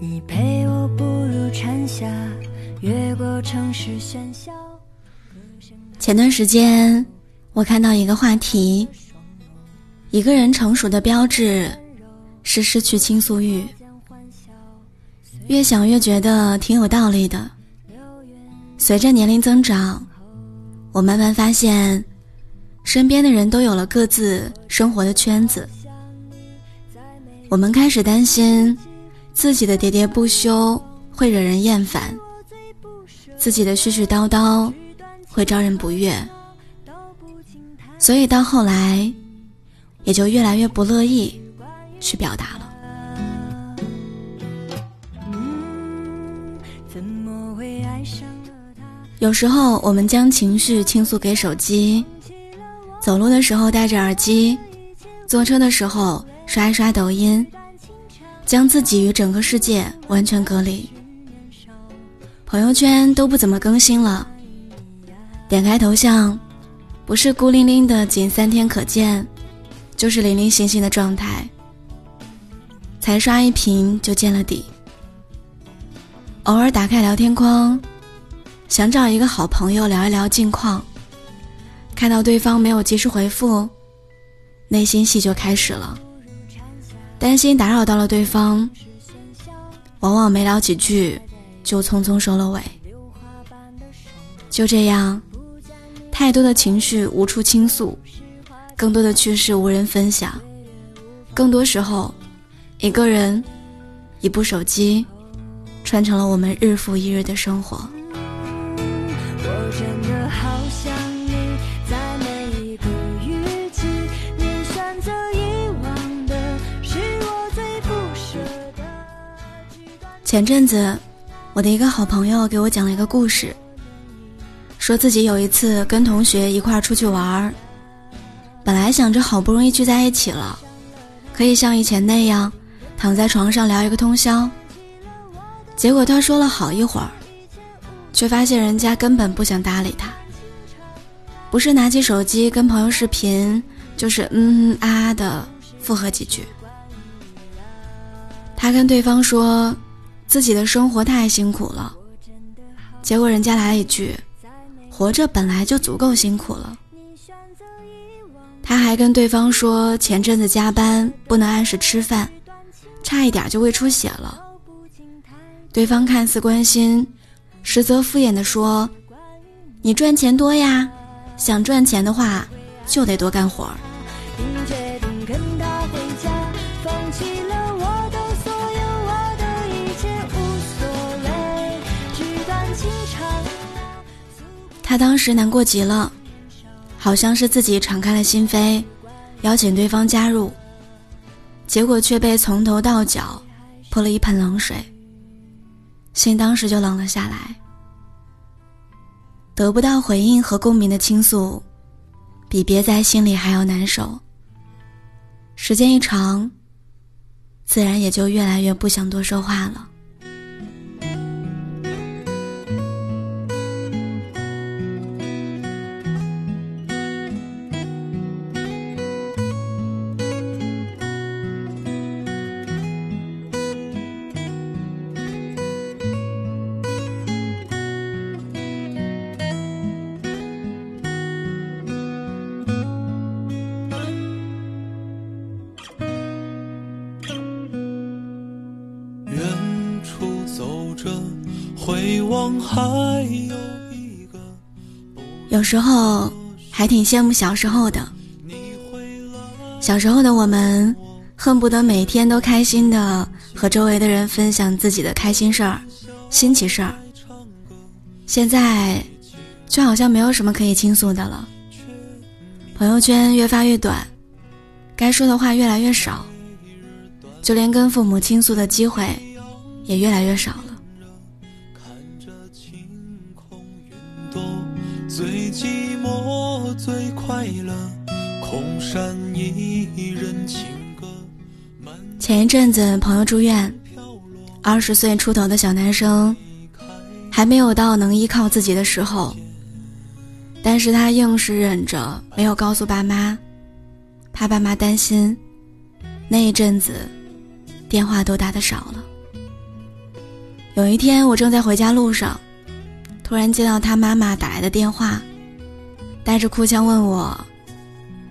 你陪我步入蝉夏，越过城市喧嚣。前段时间，我看到一个话题：一个人成熟的标志是失去倾诉欲。越想越觉得挺有道理的。随着年龄增长，我慢慢发现，身边的人都有了各自生活的圈子。我们开始担心。自己的喋喋不休会惹人厌烦，自己的絮絮叨叨会招人不悦，所以到后来，也就越来越不乐意去表达了。有时候，我们将情绪倾诉给手机，走路的时候戴着耳机，坐车的时候刷一刷抖音。将自己与整个世界完全隔离，朋友圈都不怎么更新了。点开头像，不是孤零零的仅三天可见，就是零零星星的状态。才刷一屏就见了底。偶尔打开聊天框，想找一个好朋友聊一聊近况，看到对方没有及时回复，内心戏就开始了。担心打扰到了对方，往往没聊几句，就匆匆收了尾。就这样，太多的情绪无处倾诉，更多的趣事无人分享，更多时候，一个人，一部手机，串成了我们日复一日的生活。前阵子，我的一个好朋友给我讲了一个故事，说自己有一次跟同学一块儿出去玩儿，本来想着好不容易聚在一起了，可以像以前那样躺在床上聊一个通宵。结果他说了好一会儿，却发现人家根本不想搭理他，不是拿起手机跟朋友视频，就是嗯嗯啊啊的附和几句。他跟对方说。自己的生活太辛苦了，结果人家来了一句：“活着本来就足够辛苦了。”他还跟对方说前阵子加班不能按时吃饭，差一点就胃出血了。对方看似关心，实则敷衍的说：“你赚钱多呀，想赚钱的话就得多干活。”他当时难过极了，好像是自己敞开了心扉，邀请对方加入，结果却被从头到脚泼了一盆冷水，心当时就冷了下来。得不到回应和共鸣的倾诉，比憋在心里还要难受。时间一长，自然也就越来越不想多说话了。回望还有时候还挺羡慕小时候的。小时候的我们，恨不得每天都开心的和周围的人分享自己的开心事儿、新奇事儿。现在，却好像没有什么可以倾诉的了。朋友圈越发越短，该说的话越来越少，就连跟父母倾诉的机会，也越来越少了。着晴空云朵最寂寞，最快乐，空山一人情歌。前一阵子，朋友住院，二十岁出头的小男生，还没有到能依靠自己的时候，但是他硬是忍着没有告诉爸妈，怕爸妈担心。那一阵子，电话都打的少了。有一天，我正在回家路上，突然接到他妈妈打来的电话，带着哭腔问我，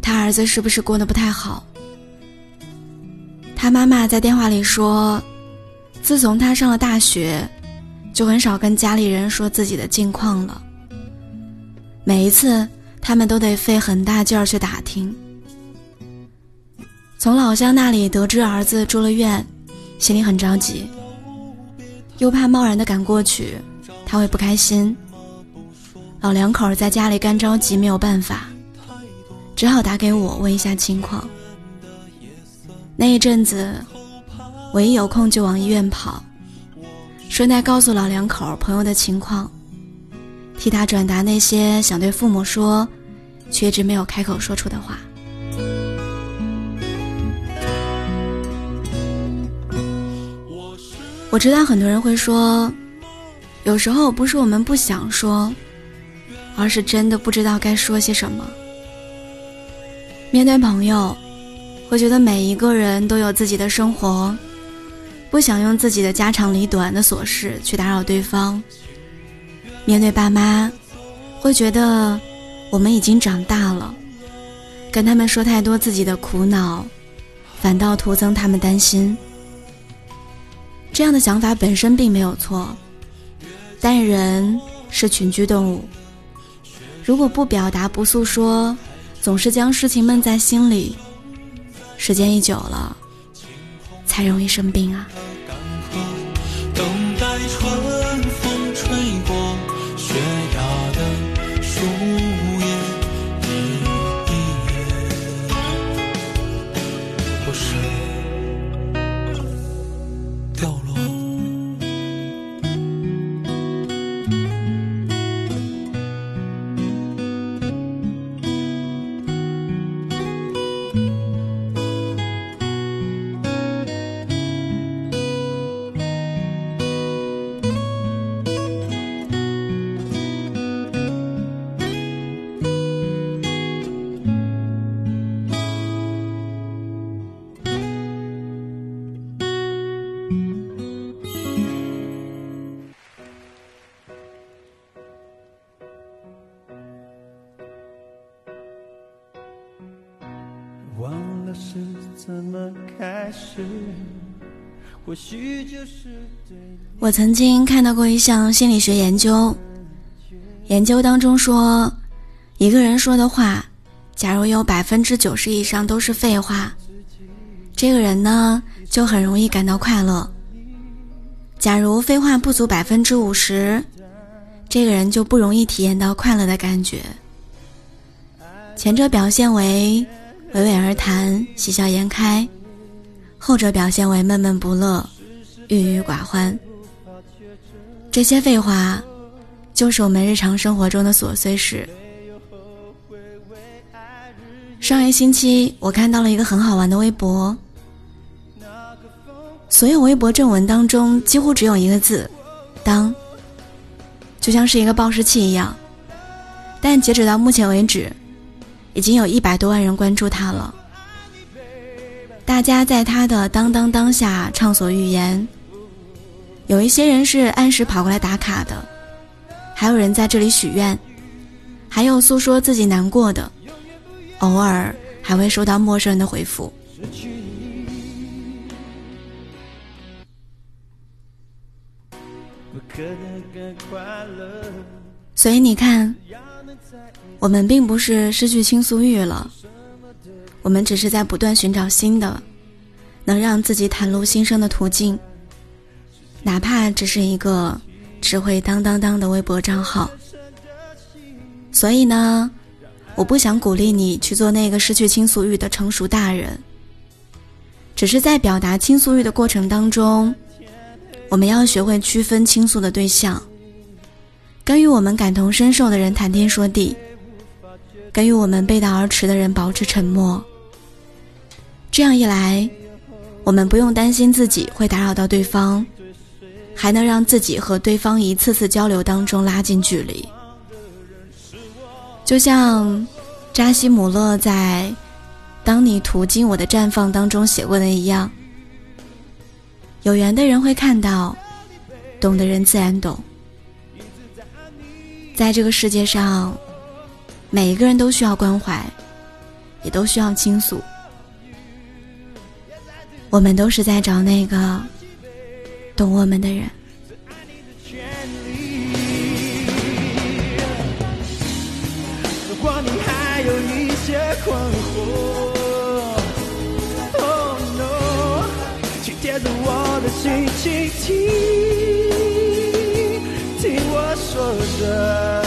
他儿子是不是过得不太好。他妈妈在电话里说，自从他上了大学，就很少跟家里人说自己的近况了。每一次，他们都得费很大劲儿去打听。从老乡那里得知儿子住了院，心里很着急，又怕贸然的赶过去，他会不开心。老两口在家里干着急，没有办法，只好打给我问一下情况。那一阵子，我一有空就往医院跑，顺带告诉老两口朋友的情况，替他转达那些想对父母说，却一直没有开口说出的话。我知道很多人会说，有时候不是我们不想说，而是真的不知道该说些什么。面对朋友，会觉得每一个人都有自己的生活，不想用自己的家长里短的琐事去打扰对方。面对爸妈，会觉得我们已经长大了，跟他们说太多自己的苦恼，反倒徒增他们担心。这样的想法本身并没有错，但人是群居动物，如果不表达、不诉说，总是将事情闷在心里，时间一久了，才容易生病啊。春风吹过，雪压的树是怎么开始？或许就是对我曾经看到过一项心理学研究，研究当中说，一个人说的话，假如有百分之九十以上都是废话，这个人呢就很容易感到快乐；假如废话不足百分之五十，这个人就不容易体验到快乐的感觉。前者表现为娓娓而谈、喜笑颜开，后者表现为闷闷不乐、郁郁寡欢。这些废话，就是我们日常生活中的琐碎事。上一星期，我看到了一个很好玩的微博，所有微博正文当中几乎只有一个字“当”，就像是一个报时器一样。但截止到目前为止，已经有一百多万人关注他了。大家在他的“当当当”下畅所欲言。有一些人是按时跑过来打卡的，还有人在这里许愿，还有诉说自己难过的，偶尔还会收到陌生人的回复。所以你看，我们并不是失去倾诉欲了，我们只是在不断寻找新的，能让自己袒露心声的途径。哪怕只是一个只会当当当的微博账号，所以呢，我不想鼓励你去做那个失去倾诉欲的成熟大人。只是在表达倾诉欲的过程当中，我们要学会区分倾诉的对象，跟与我们感同身受的人谈天说地，跟与我们背道而驰的人保持沉默。这样一来，我们不用担心自己会打扰到对方。还能让自己和对方一次次交流当中拉近距离，就像扎西姆勒在《当你途经我的绽放》当中写过的一样，有缘的人会看到，懂的人自然懂。在这个世界上，每一个人都需要关怀，也都需要倾诉。我们都是在找那个懂我们的人。如果你还有一些困惑，Oh no，请贴着我的心倾听，说着。